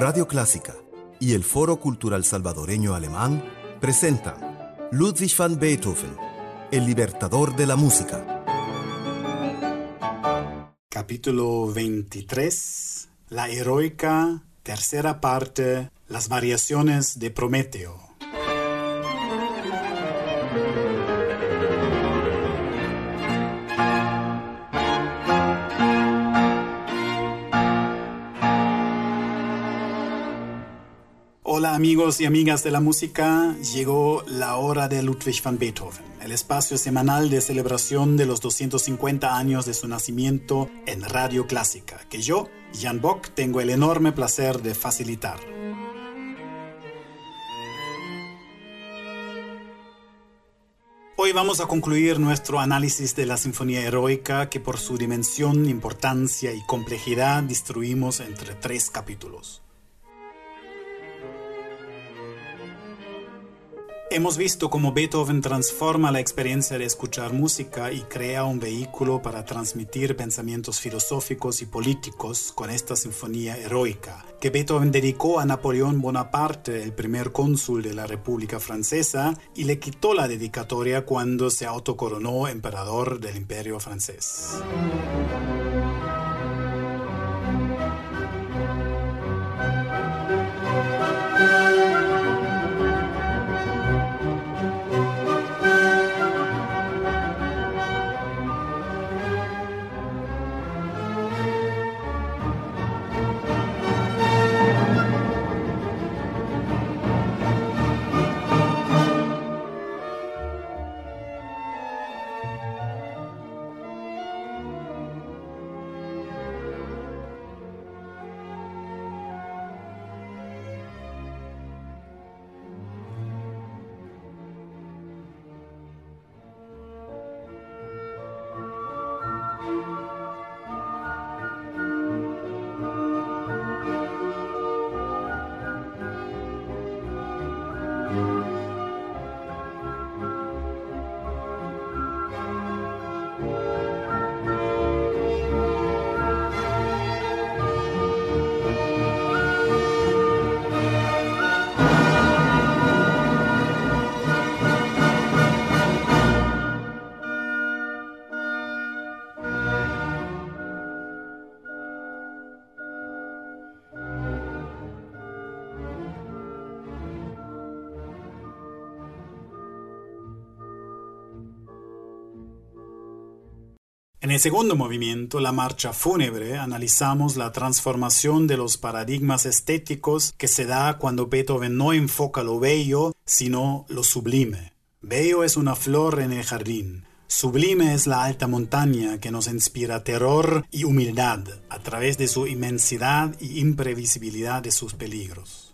Radio Clásica y el Foro Cultural Salvadoreño Alemán presentan Ludwig van Beethoven, el libertador de la música. Capítulo 23. La heroica, tercera parte, las variaciones de Prometeo. Amigos y amigas de la música, llegó la hora de Ludwig van Beethoven, el espacio semanal de celebración de los 250 años de su nacimiento en Radio Clásica, que yo, Jan Bock, tengo el enorme placer de facilitar. Hoy vamos a concluir nuestro análisis de la Sinfonía Heroica que por su dimensión, importancia y complejidad distribuimos entre tres capítulos. Hemos visto cómo Beethoven transforma la experiencia de escuchar música y crea un vehículo para transmitir pensamientos filosóficos y políticos con esta sinfonía heroica, que Beethoven dedicó a Napoleón Bonaparte, el primer cónsul de la República Francesa, y le quitó la dedicatoria cuando se autocoronó emperador del Imperio francés. En el segundo movimiento, la marcha fúnebre, analizamos la transformación de los paradigmas estéticos que se da cuando Beethoven no enfoca lo bello, sino lo sublime. Bello es una flor en el jardín. Sublime es la alta montaña que nos inspira terror y humildad a través de su inmensidad y imprevisibilidad de sus peligros.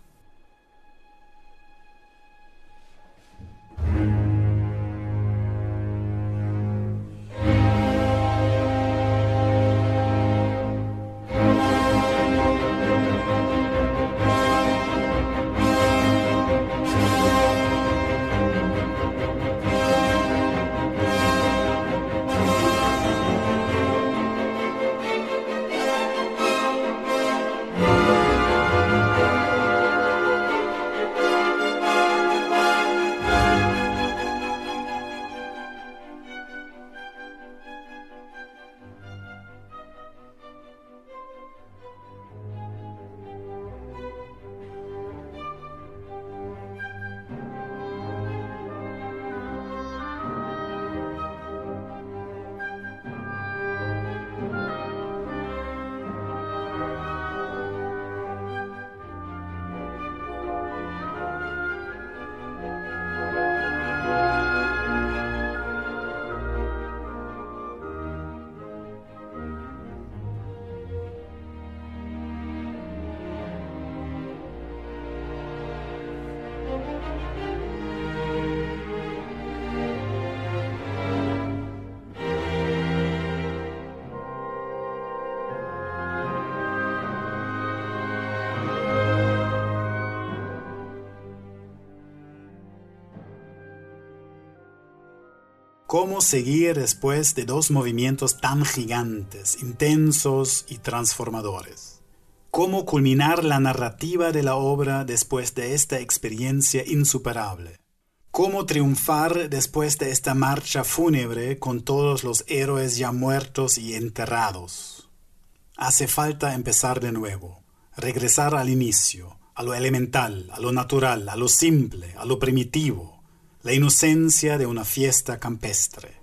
¿Cómo seguir después de dos movimientos tan gigantes, intensos y transformadores? cómo culminar la narrativa de la obra después de esta experiencia insuperable. Cómo triunfar después de esta marcha fúnebre con todos los héroes ya muertos y enterrados. Hace falta empezar de nuevo, regresar al inicio, a lo elemental, a lo natural, a lo simple, a lo primitivo, la inocencia de una fiesta campestre.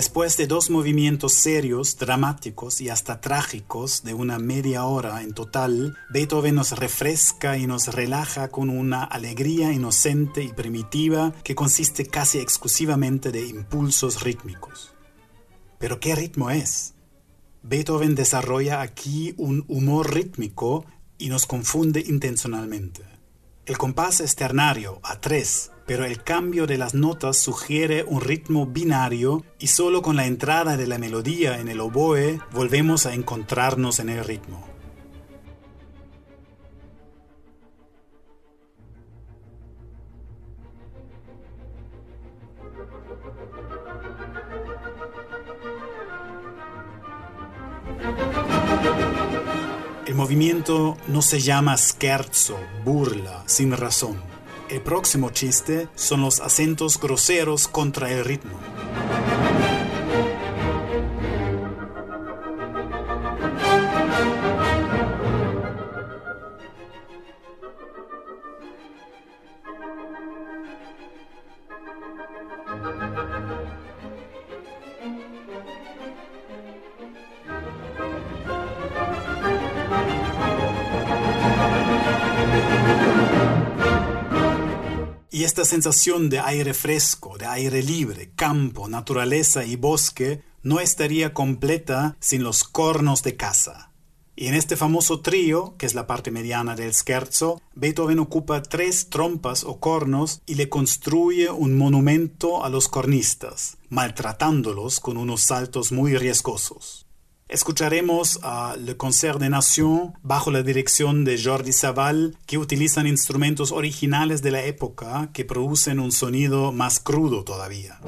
Después de dos movimientos serios, dramáticos y hasta trágicos de una media hora en total, Beethoven nos refresca y nos relaja con una alegría inocente y primitiva que consiste casi exclusivamente de impulsos rítmicos. Pero ¿qué ritmo es? Beethoven desarrolla aquí un humor rítmico y nos confunde intencionalmente. El compás es ternario, a tres, pero el cambio de las notas sugiere un ritmo binario y solo con la entrada de la melodía en el oboe volvemos a encontrarnos en el ritmo. El movimiento no se llama scherzo, burla, sin razón el próximo chiste son los acentos groseros contra el ritmo. Sensación de aire fresco, de aire libre, campo, naturaleza y bosque no estaría completa sin los cornos de caza. Y en este famoso trío, que es la parte mediana del scherzo, Beethoven ocupa tres trompas o cornos y le construye un monumento a los cornistas, maltratándolos con unos saltos muy riesgosos. Escucharemos a Le Concert des Nations bajo la dirección de Jordi Savall, que utilizan instrumentos originales de la época que producen un sonido más crudo todavía.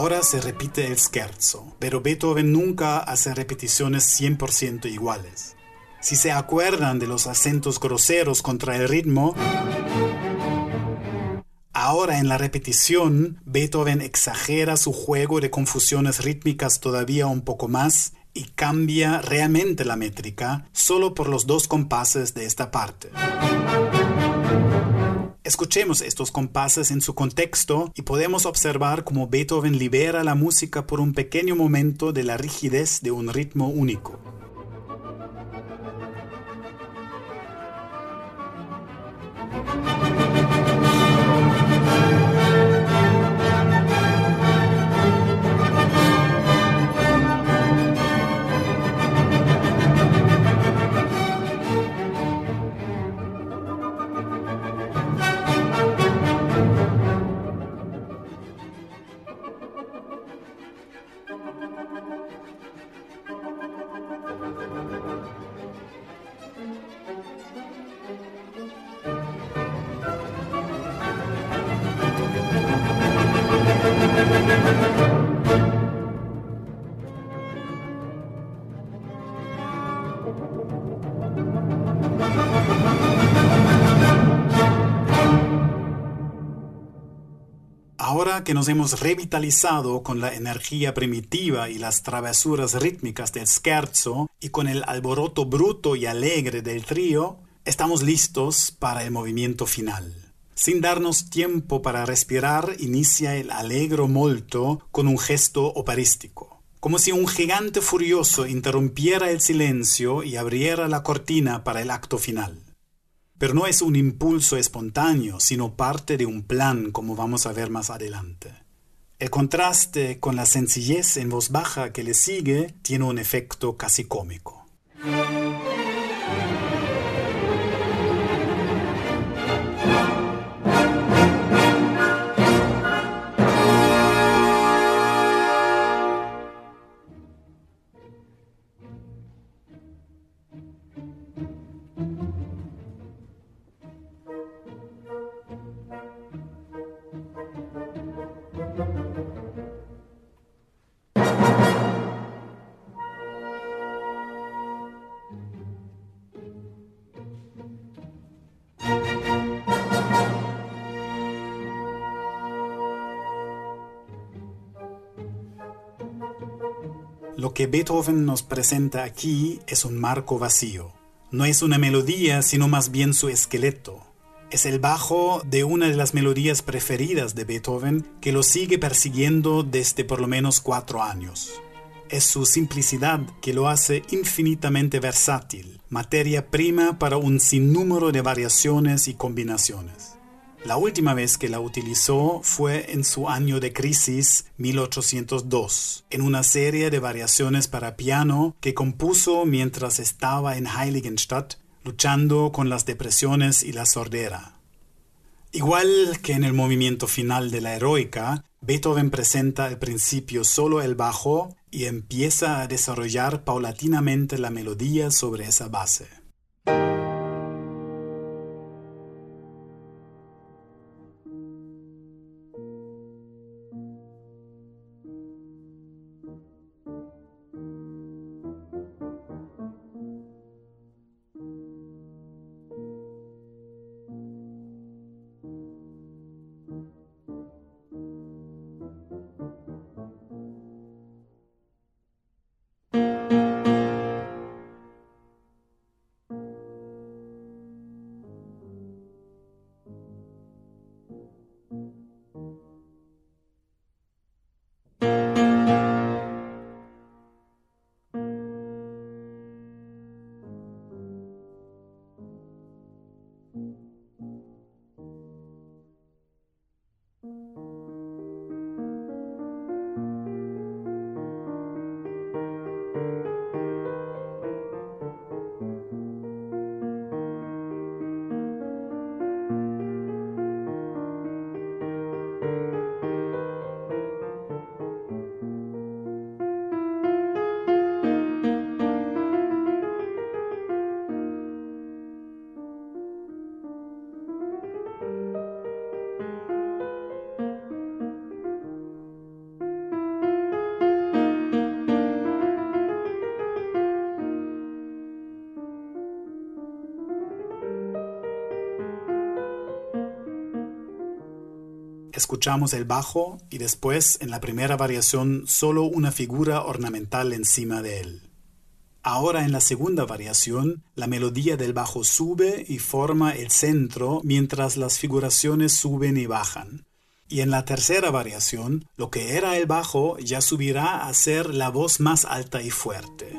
Ahora se repite el scherzo, pero Beethoven nunca hace repeticiones 100% iguales. Si se acuerdan de los acentos groseros contra el ritmo, ahora en la repetición Beethoven exagera su juego de confusiones rítmicas todavía un poco más y cambia realmente la métrica solo por los dos compases de esta parte. Escuchemos estos compases en su contexto y podemos observar cómo Beethoven libera la música por un pequeño momento de la rigidez de un ritmo único. Ahora que nos hemos revitalizado con la energía primitiva y las travesuras rítmicas del scherzo y con el alboroto bruto y alegre del trío, estamos listos para el movimiento final. Sin darnos tiempo para respirar, inicia el allegro molto con un gesto operístico, como si un gigante furioso interrumpiera el silencio y abriera la cortina para el acto final. Pero no es un impulso espontáneo, sino parte de un plan, como vamos a ver más adelante. El contraste con la sencillez en voz baja que le sigue tiene un efecto casi cómico. Que Beethoven nos presenta aquí es un marco vacío. No es una melodía, sino más bien su esqueleto. Es el bajo de una de las melodías preferidas de Beethoven que lo sigue persiguiendo desde por lo menos cuatro años. Es su simplicidad que lo hace infinitamente versátil, materia prima para un sinnúmero de variaciones y combinaciones. La última vez que la utilizó fue en su año de crisis 1802, en una serie de variaciones para piano que compuso mientras estaba en Heiligenstadt luchando con las depresiones y la sordera. Igual que en el movimiento final de la heroica, Beethoven presenta al principio solo el bajo y empieza a desarrollar paulatinamente la melodía sobre esa base. Escuchamos el bajo y después, en la primera variación, solo una figura ornamental encima de él. Ahora en la segunda variación, la melodía del bajo sube y forma el centro mientras las figuraciones suben y bajan. Y en la tercera variación, lo que era el bajo ya subirá a ser la voz más alta y fuerte.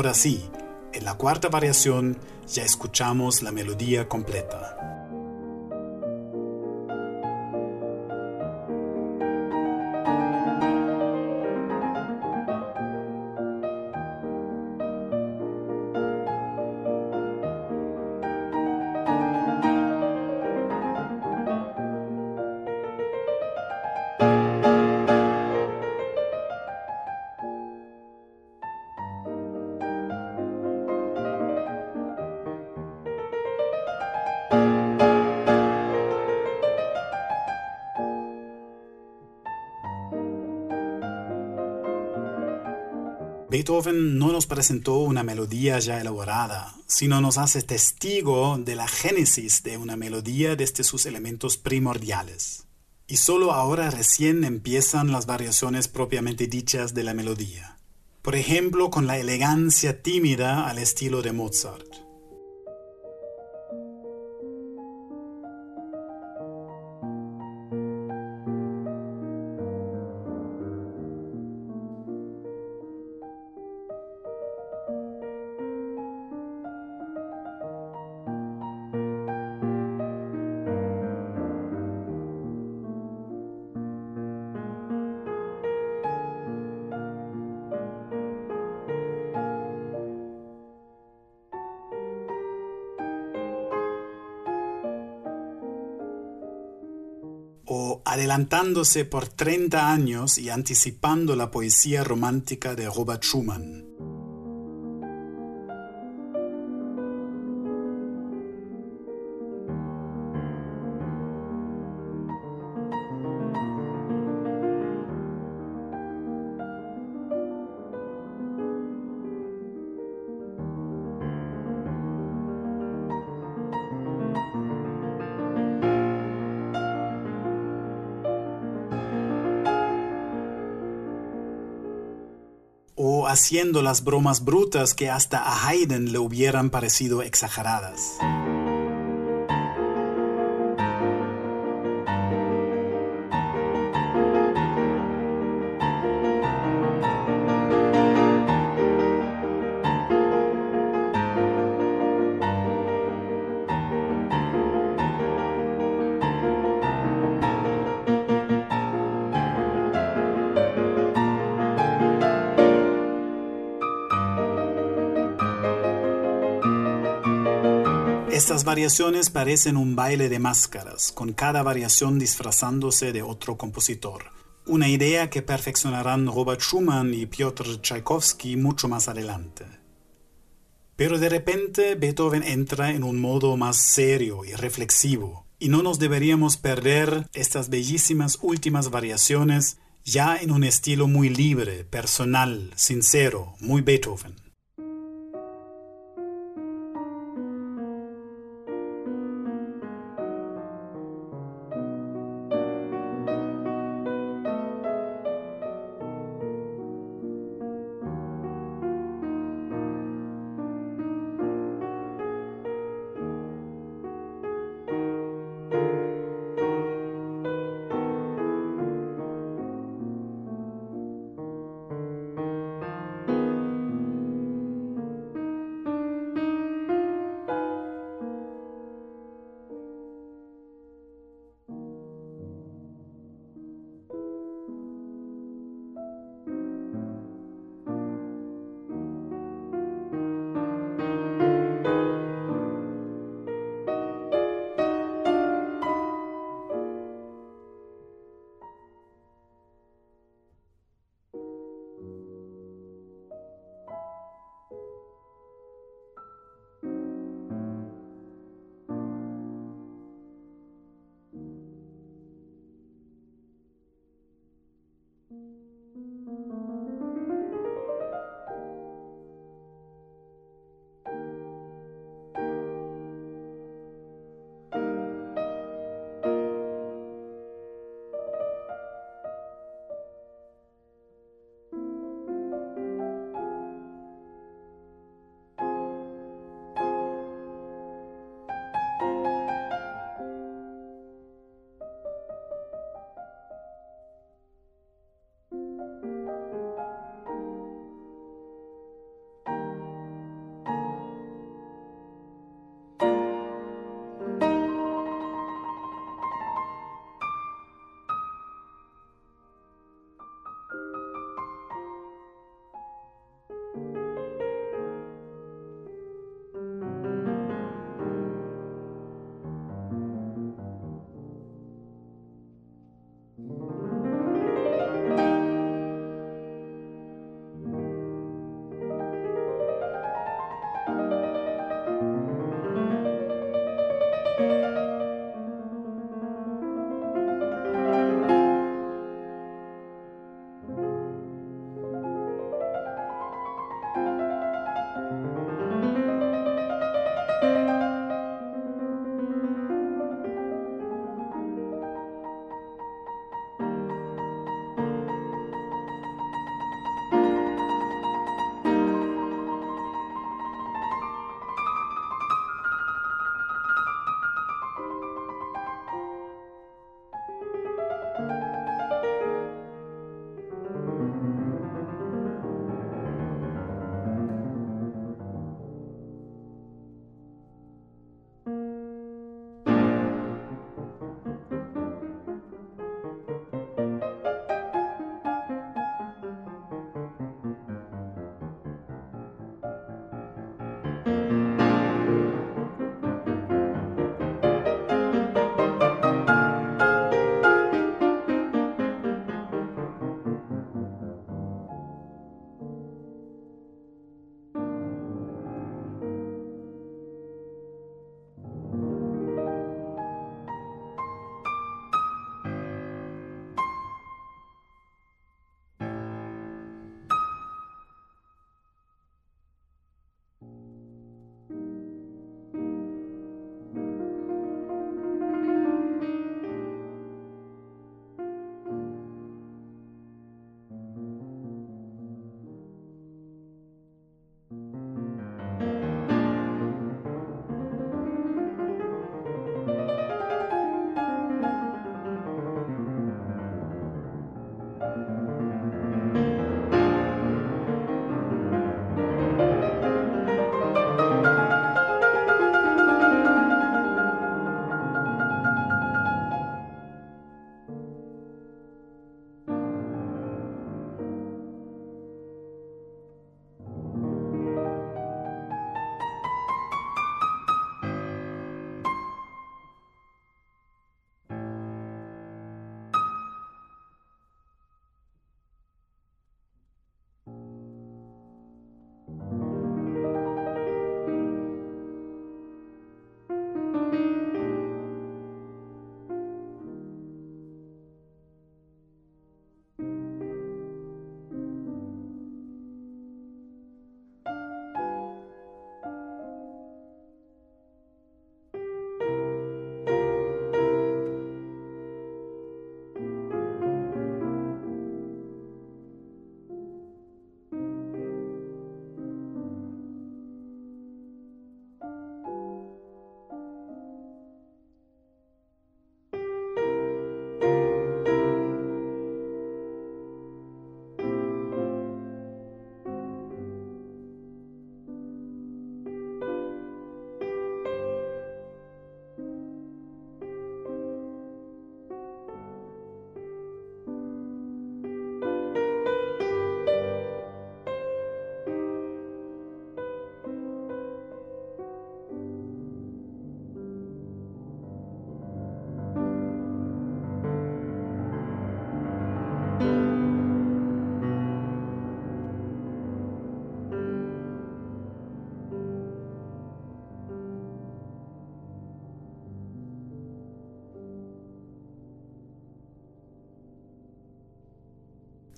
Ahora sí, en la cuarta variación ya escuchamos la melodía completa. Presentó una melodía ya elaborada, sino nos hace testigo de la génesis de una melodía desde sus elementos primordiales. Y solo ahora recién empiezan las variaciones propiamente dichas de la melodía. Por ejemplo, con la elegancia tímida al estilo de Mozart. Adelantándose por 30 años y anticipando la poesía romántica de Robert Schumann. Haciendo las bromas brutas que hasta a Haydn le hubieran parecido exageradas. Variaciones parecen un baile de máscaras, con cada variación disfrazándose de otro compositor. Una idea que perfeccionarán Robert Schumann y Piotr Tchaikovsky mucho más adelante. Pero de repente Beethoven entra en un modo más serio y reflexivo, y no nos deberíamos perder estas bellísimas últimas variaciones ya en un estilo muy libre, personal, sincero, muy Beethoven.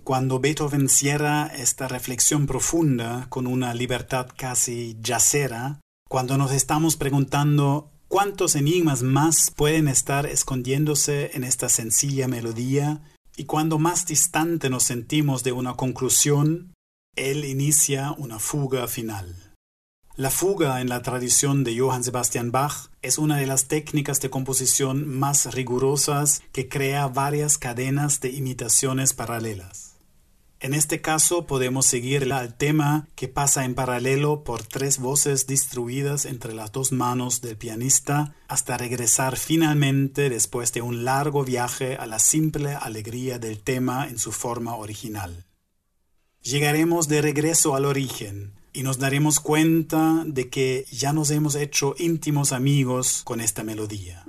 Cuando Beethoven cierra esta reflexión profunda con una libertad casi yacera, cuando nos estamos preguntando cuántos enigmas más pueden estar escondiéndose en esta sencilla melodía, y cuando más distante nos sentimos de una conclusión, él inicia una fuga final. La fuga en la tradición de Johann Sebastian Bach es una de las técnicas de composición más rigurosas que crea varias cadenas de imitaciones paralelas. En este caso podemos seguir al tema que pasa en paralelo por tres voces distribuidas entre las dos manos del pianista hasta regresar finalmente después de un largo viaje a la simple alegría del tema en su forma original. Llegaremos de regreso al origen y nos daremos cuenta de que ya nos hemos hecho íntimos amigos con esta melodía.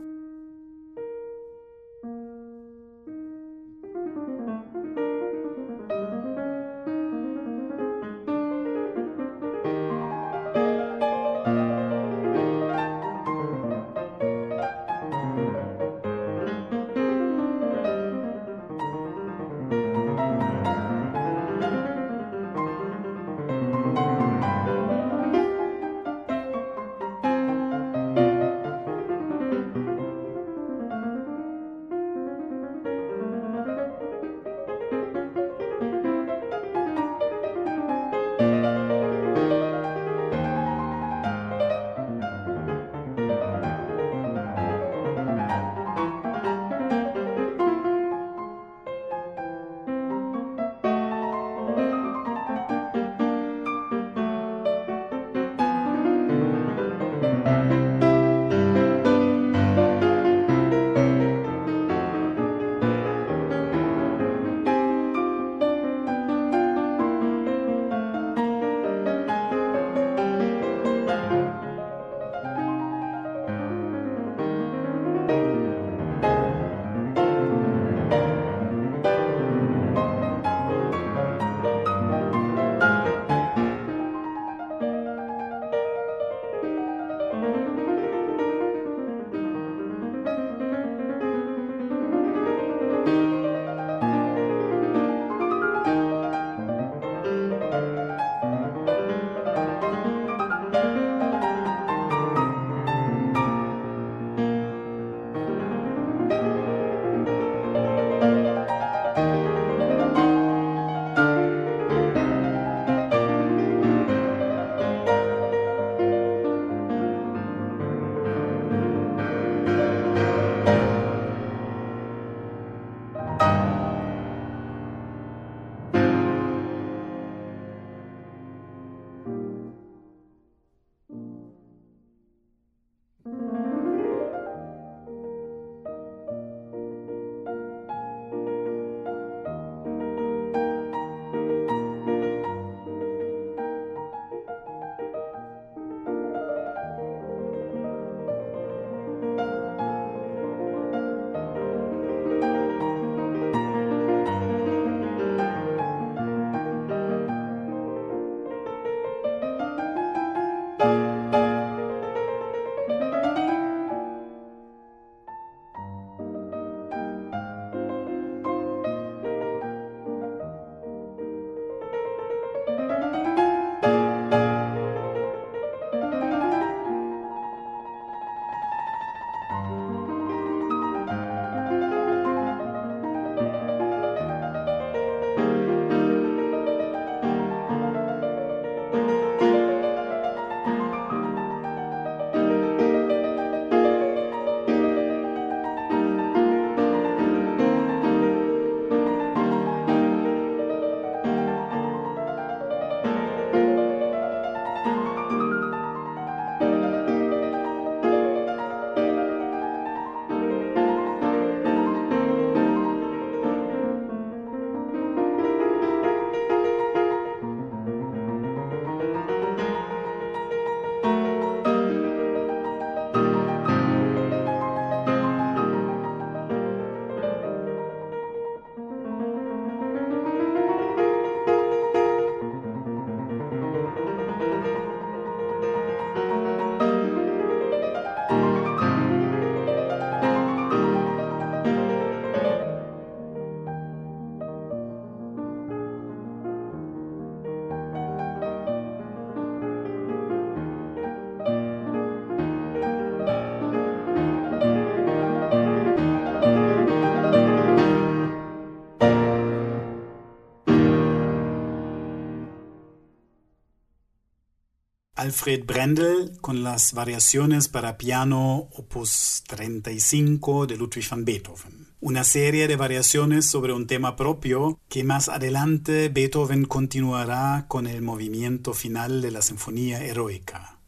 Alfred Brendel con las variaciones para piano opus 35 de Ludwig van Beethoven. Una serie de variaciones sobre un tema propio que más adelante Beethoven continuará con el movimiento final de la Sinfonía Heroica.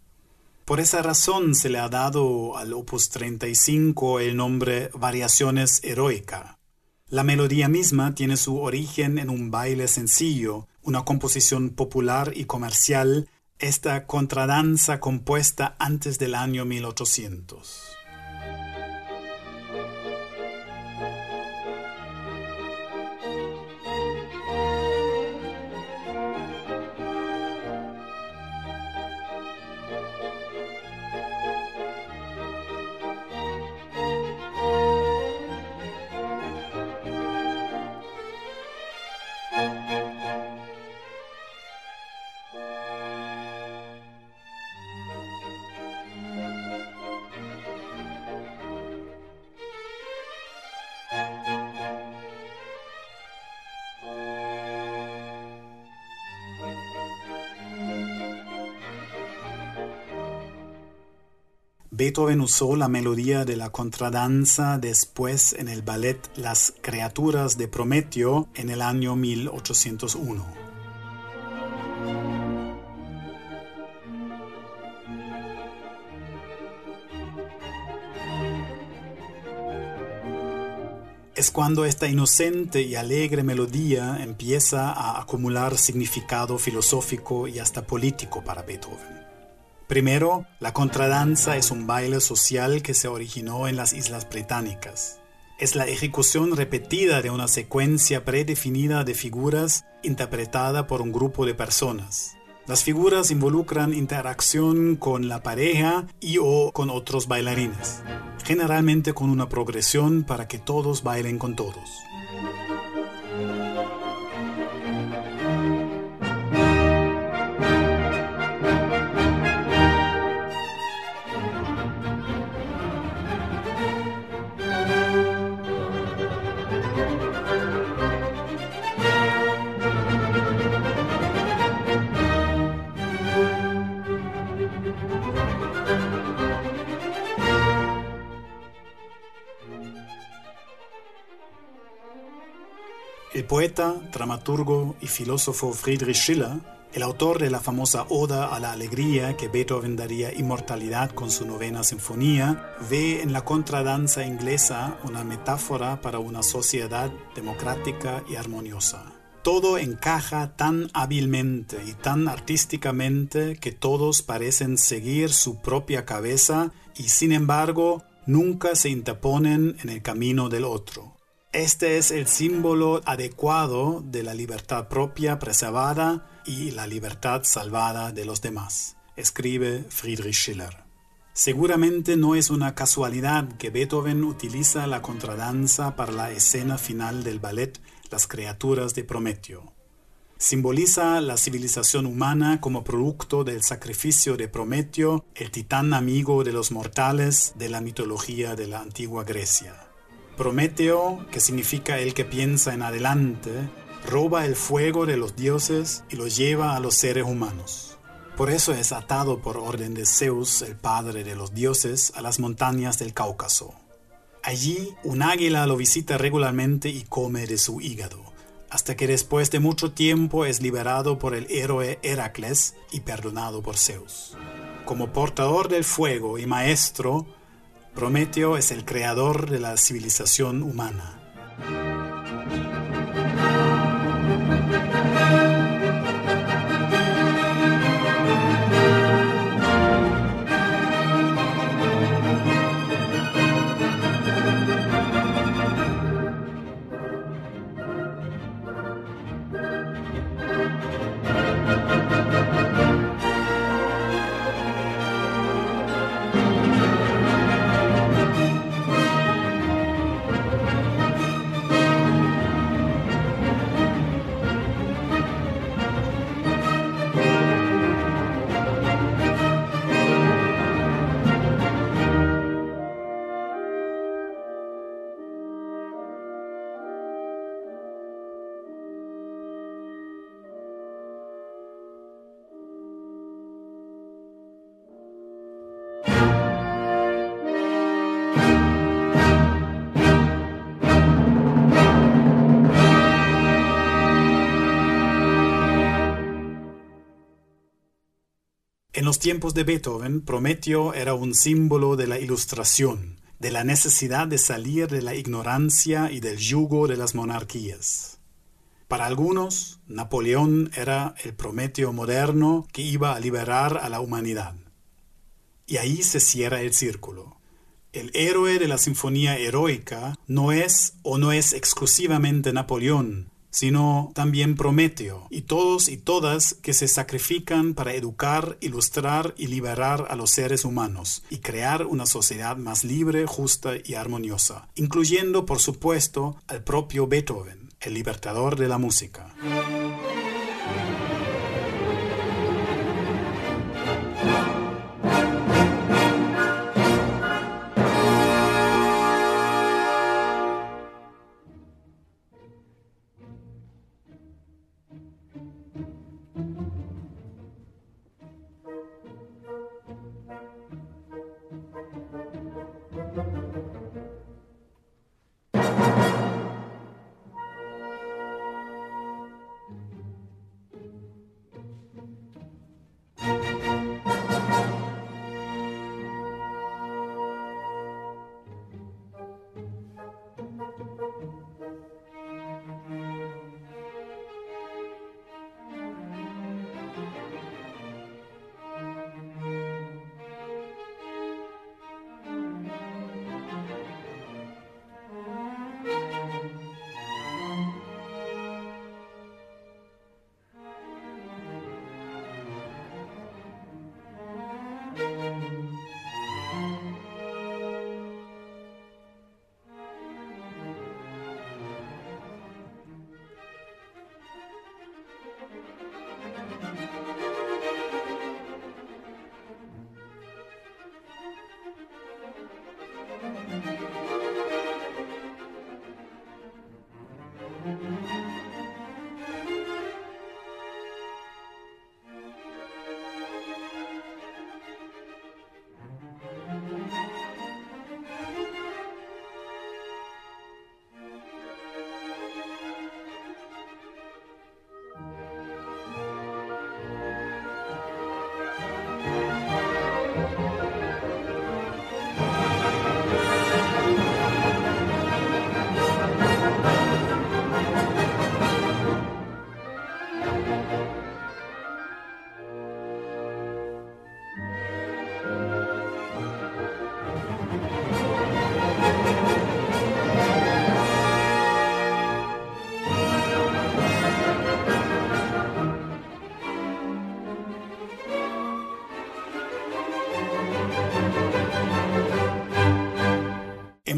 Por esa razón se le ha dado al opus 35 el nombre Variaciones Heroica. La melodía misma tiene su origen en un baile sencillo, una composición popular y comercial esta contradanza compuesta antes del año 1800. Beethoven usó la melodía de la contradanza después en el ballet Las criaturas de Prometeo en el año 1801. Es cuando esta inocente y alegre melodía empieza a acumular significado filosófico y hasta político para Beethoven. Primero, la contradanza es un baile social que se originó en las Islas Británicas. Es la ejecución repetida de una secuencia predefinida de figuras interpretada por un grupo de personas. Las figuras involucran interacción con la pareja y o con otros bailarines, generalmente con una progresión para que todos bailen con todos. Poeta, dramaturgo y filósofo Friedrich Schiller, el autor de la famosa Oda a la Alegría que Beethoven daría inmortalidad con su novena sinfonía, ve en la contradanza inglesa una metáfora para una sociedad democrática y armoniosa. Todo encaja tan hábilmente y tan artísticamente que todos parecen seguir su propia cabeza y sin embargo nunca se interponen en el camino del otro. Este es el símbolo adecuado de la libertad propia preservada y la libertad salvada de los demás, escribe Friedrich Schiller. Seguramente no es una casualidad que Beethoven utiliza la contradanza para la escena final del ballet Las criaturas de Prometeo. Simboliza la civilización humana como producto del sacrificio de Prometeo, el titán amigo de los mortales de la mitología de la antigua Grecia. Prometeo, que significa el que piensa en adelante, roba el fuego de los dioses y lo lleva a los seres humanos. Por eso es atado por orden de Zeus, el padre de los dioses, a las montañas del Cáucaso. Allí un águila lo visita regularmente y come de su hígado, hasta que después de mucho tiempo es liberado por el héroe Heracles y perdonado por Zeus. Como portador del fuego y maestro, Prometeo es el creador de la civilización humana. Los tiempos de Beethoven, Prometeo era un símbolo de la ilustración, de la necesidad de salir de la ignorancia y del yugo de las monarquías. Para algunos, Napoleón era el Prometeo moderno que iba a liberar a la humanidad. Y ahí se cierra el círculo. El héroe de la sinfonía heroica no es o no es exclusivamente Napoleón, sino también Prometeo, y todos y todas que se sacrifican para educar, ilustrar y liberar a los seres humanos, y crear una sociedad más libre, justa y armoniosa, incluyendo, por supuesto, al propio Beethoven, el libertador de la música.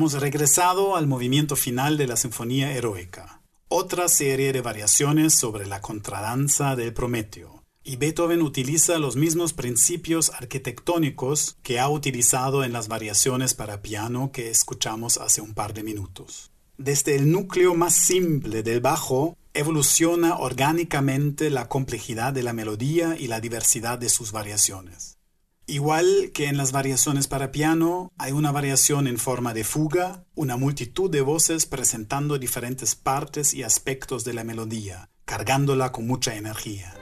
Hemos regresado al movimiento final de la Sinfonía Heroica, otra serie de variaciones sobre la contradanza del Prometeo. Y Beethoven utiliza los mismos principios arquitectónicos que ha utilizado en las variaciones para piano que escuchamos hace un par de minutos. Desde el núcleo más simple del bajo evoluciona orgánicamente la complejidad de la melodía y la diversidad de sus variaciones. Igual que en las variaciones para piano, hay una variación en forma de fuga, una multitud de voces presentando diferentes partes y aspectos de la melodía, cargándola con mucha energía.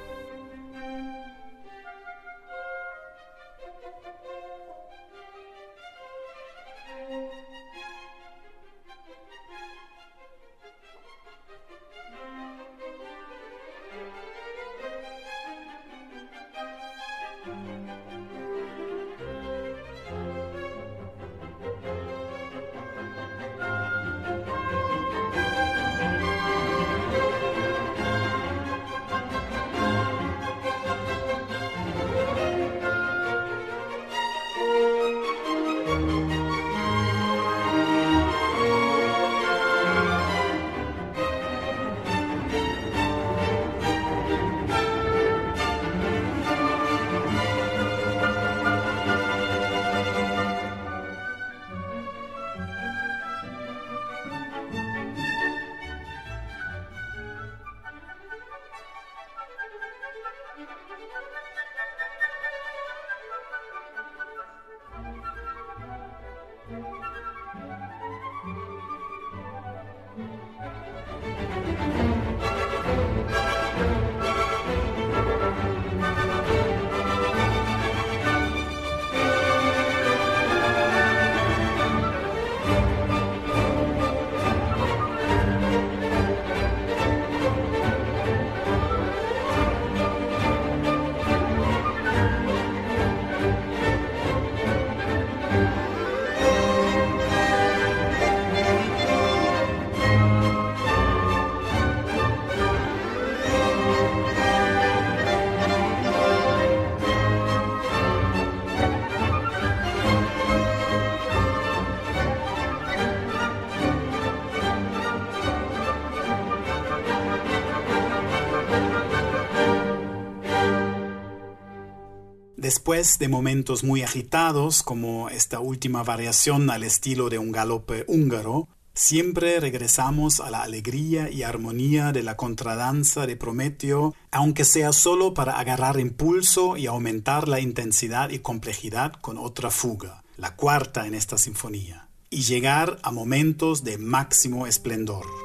Después de momentos muy agitados, como esta última variación al estilo de un galope húngaro, siempre regresamos a la alegría y armonía de la contradanza de Prometeo, aunque sea solo para agarrar impulso y aumentar la intensidad y complejidad con otra fuga, la cuarta en esta sinfonía, y llegar a momentos de máximo esplendor.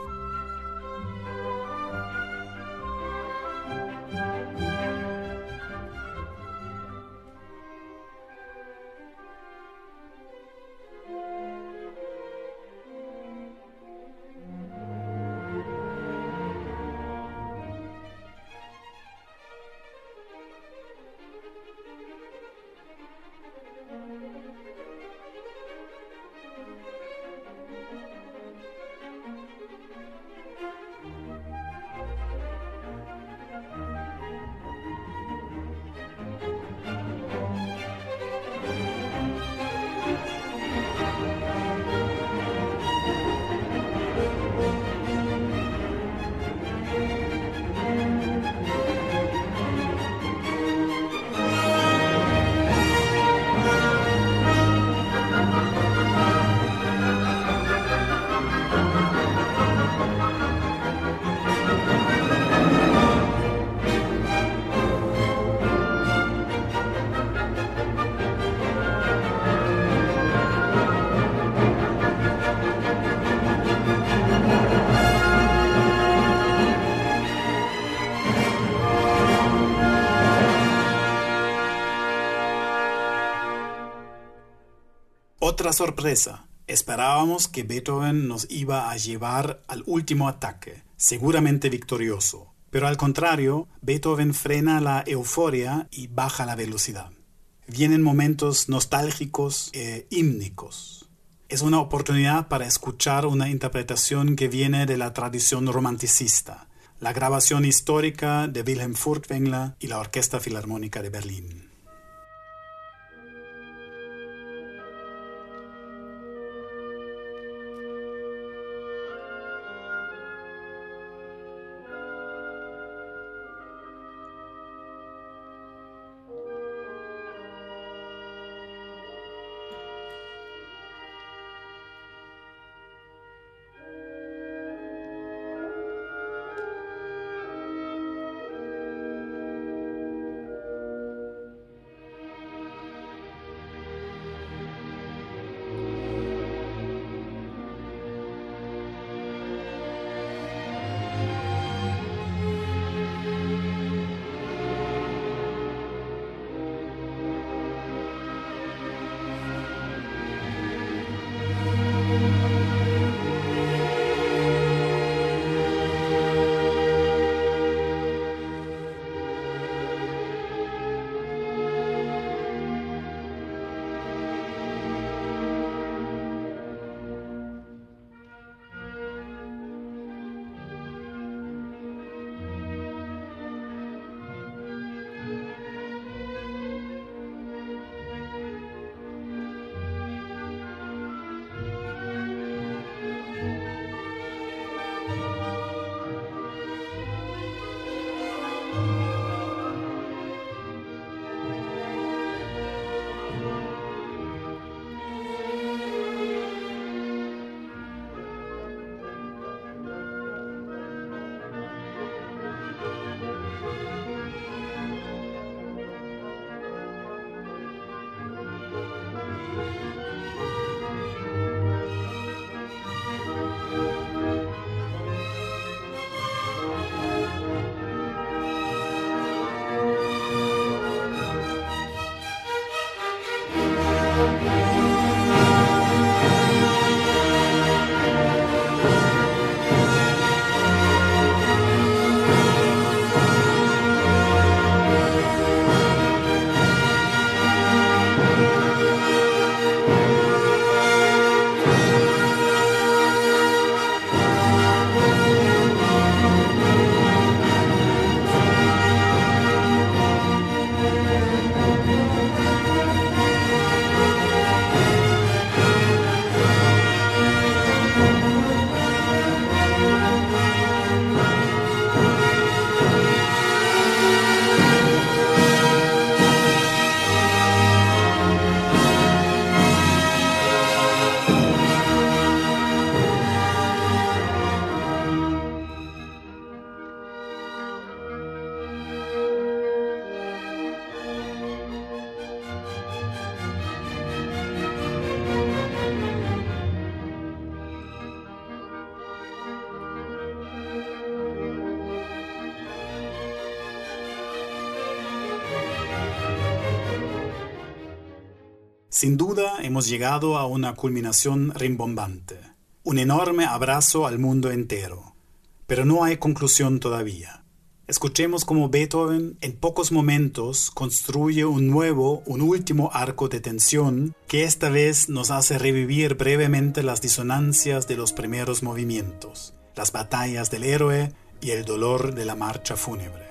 Sorpresa. Esperábamos que Beethoven nos iba a llevar al último ataque, seguramente victorioso. Pero al contrario, Beethoven frena la euforia y baja la velocidad. Vienen momentos nostálgicos e hímnicos. Es una oportunidad para escuchar una interpretación que viene de la tradición romanticista, la grabación histórica de Wilhelm Furtwängler y la Orquesta Filarmónica de Berlín. Sin duda hemos llegado a una culminación rimbombante, un enorme abrazo al mundo entero. Pero no hay conclusión todavía. Escuchemos cómo Beethoven en pocos momentos construye un nuevo, un último arco de tensión que esta vez nos hace revivir brevemente las disonancias de los primeros movimientos, las batallas del héroe y el dolor de la marcha fúnebre.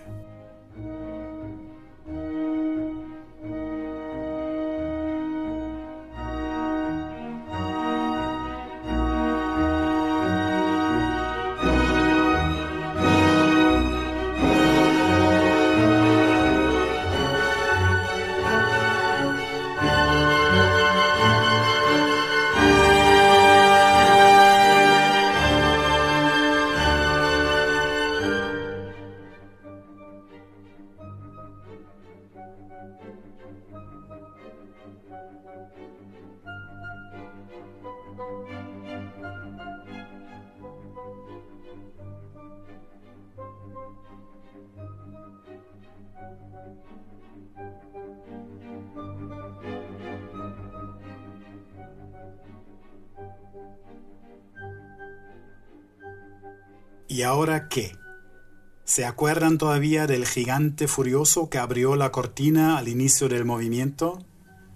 ¿Se acuerdan todavía del gigante furioso que abrió la cortina al inicio del movimiento?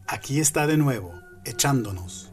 Aquí está de nuevo, echándonos.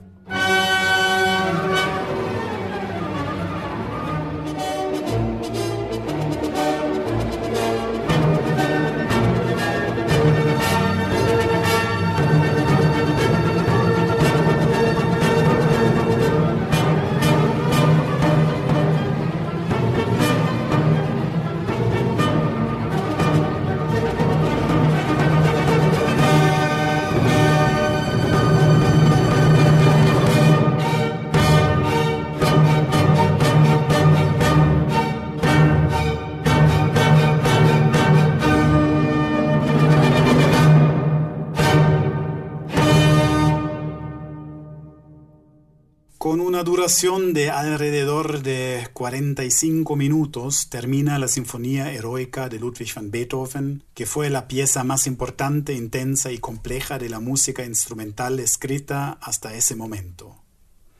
Una duración de alrededor de 45 minutos termina la Sinfonía Heroica de Ludwig van Beethoven, que fue la pieza más importante, intensa y compleja de la música instrumental escrita hasta ese momento.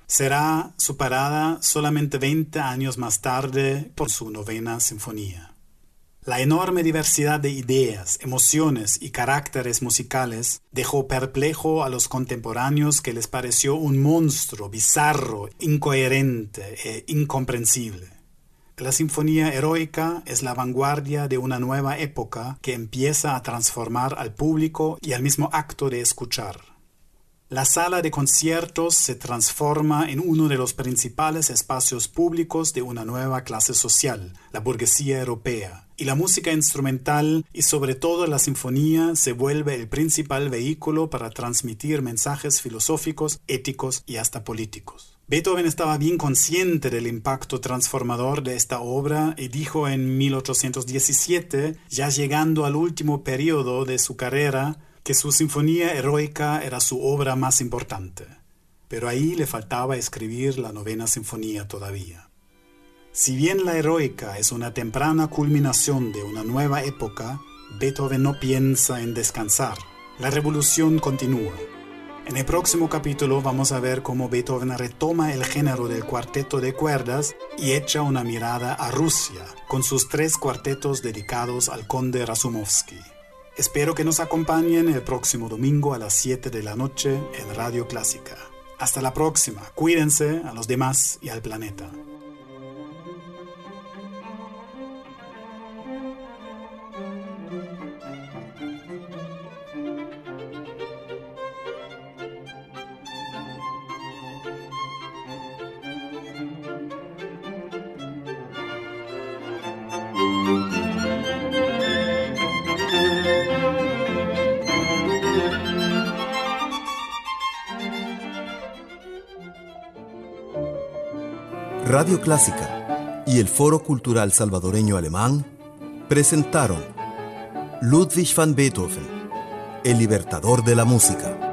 Será superada solamente 20 años más tarde por su novena sinfonía. La enorme diversidad de ideas, emociones y caracteres musicales dejó perplejo a los contemporáneos que les pareció un monstruo bizarro, incoherente e incomprensible. La Sinfonía Heroica es la vanguardia de una nueva época que empieza a transformar al público y al mismo acto de escuchar. La sala de conciertos se transforma en uno de los principales espacios públicos de una nueva clase social, la burguesía europea, y la música instrumental y sobre todo la sinfonía se vuelve el principal vehículo para transmitir mensajes filosóficos, éticos y hasta políticos. Beethoven estaba bien consciente del impacto transformador de esta obra y dijo en 1817, ya llegando al último periodo de su carrera, que su sinfonía heroica era su obra más importante, pero ahí le faltaba escribir la novena sinfonía todavía. Si bien la heroica es una temprana culminación de una nueva época, Beethoven no piensa en descansar. La revolución continúa. En el próximo capítulo vamos a ver cómo Beethoven retoma el género del cuarteto de cuerdas y echa una mirada a Rusia con sus tres cuartetos dedicados al conde Rasumovsky. Espero que nos acompañen el próximo domingo a las 7 de la noche en Radio Clásica. Hasta la próxima. Cuídense a los demás y al planeta. Radio Clásica y el Foro Cultural Salvadoreño Alemán presentaron Ludwig van Beethoven, el libertador de la música.